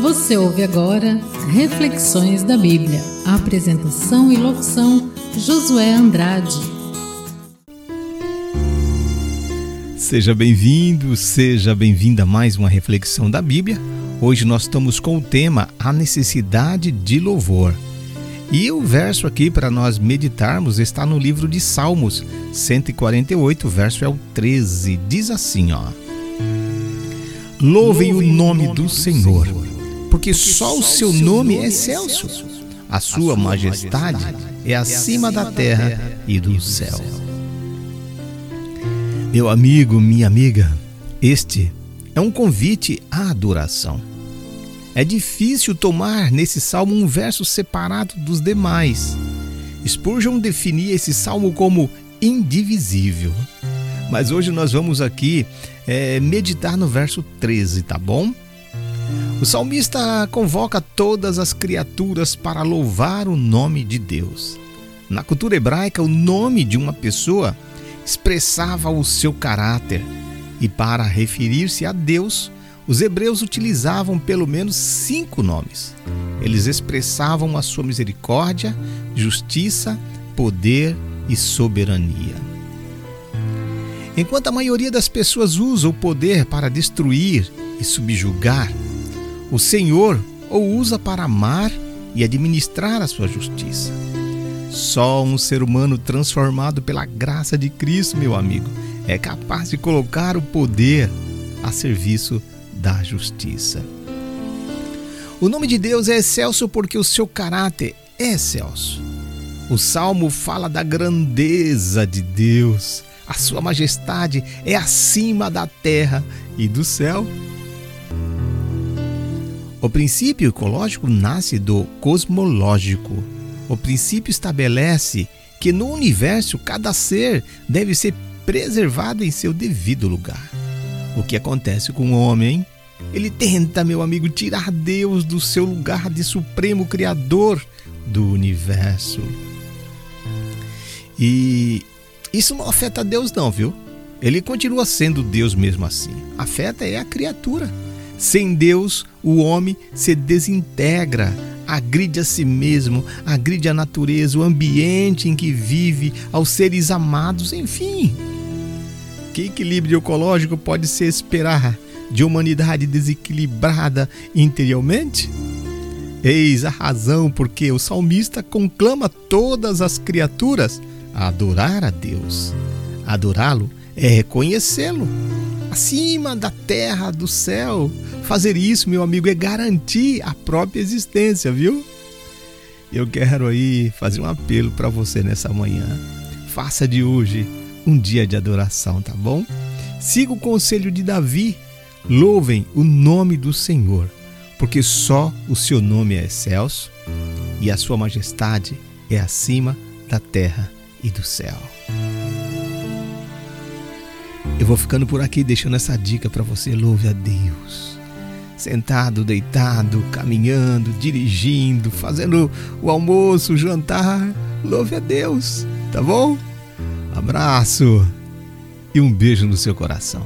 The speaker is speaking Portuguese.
Você ouve agora Reflexões da Bíblia. A apresentação e locução Josué Andrade. Seja bem-vindo, seja bem-vinda a mais uma reflexão da Bíblia. Hoje nós estamos com o tema A necessidade de louvor. E o verso aqui para nós meditarmos está no livro de Salmos 148, verso é o 13. Diz assim, ó: Louvem o nome do Senhor, porque só o seu nome é excelso. A sua majestade é acima da terra e do céu. Meu amigo, minha amiga, este é um convite à adoração. É difícil tomar nesse salmo um verso separado dos demais. Spurgeon definia esse salmo como indivisível. Mas hoje nós vamos aqui é, meditar no verso 13, tá bom? O salmista convoca todas as criaturas para louvar o nome de Deus. Na cultura hebraica, o nome de uma pessoa expressava o seu caráter, e para referir-se a Deus, os hebreus utilizavam pelo menos cinco nomes. Eles expressavam a sua misericórdia, justiça, poder e soberania. Enquanto a maioria das pessoas usa o poder para destruir e subjugar, o Senhor o usa para amar e administrar a sua justiça. Só um ser humano transformado pela graça de Cristo, meu amigo, é capaz de colocar o poder a serviço da justiça. O nome de Deus é excelso porque o seu caráter é excelso. O salmo fala da grandeza de Deus. A sua majestade é acima da terra e do céu. O princípio ecológico nasce do cosmológico. O princípio estabelece que no universo cada ser deve ser preservado em seu devido lugar. O que acontece com o homem ele tenta, meu amigo, tirar Deus do seu lugar de supremo criador do universo. E isso não afeta Deus, não, viu? Ele continua sendo Deus mesmo assim. Afeta é a criatura. Sem Deus, o homem se desintegra, agride a si mesmo, agride a natureza, o ambiente em que vive, aos seres amados, enfim. Que equilíbrio ecológico pode se esperar de humanidade desequilibrada interiormente? Eis a razão porque o salmista conclama todas as criaturas a adorar a Deus. Adorá-lo é reconhecê-lo acima da terra, do céu. Fazer isso, meu amigo, é garantir a própria existência, viu? Eu quero aí fazer um apelo para você nessa manhã. Faça de hoje um dia de adoração, tá bom? Siga o conselho de Davi Louvem o nome do Senhor, porque só o seu nome é excelso e a sua majestade é acima da terra e do céu. Eu vou ficando por aqui deixando essa dica para você. Louve a Deus. Sentado, deitado, caminhando, dirigindo, fazendo o almoço, o jantar. Louve a Deus, tá bom? Abraço e um beijo no seu coração.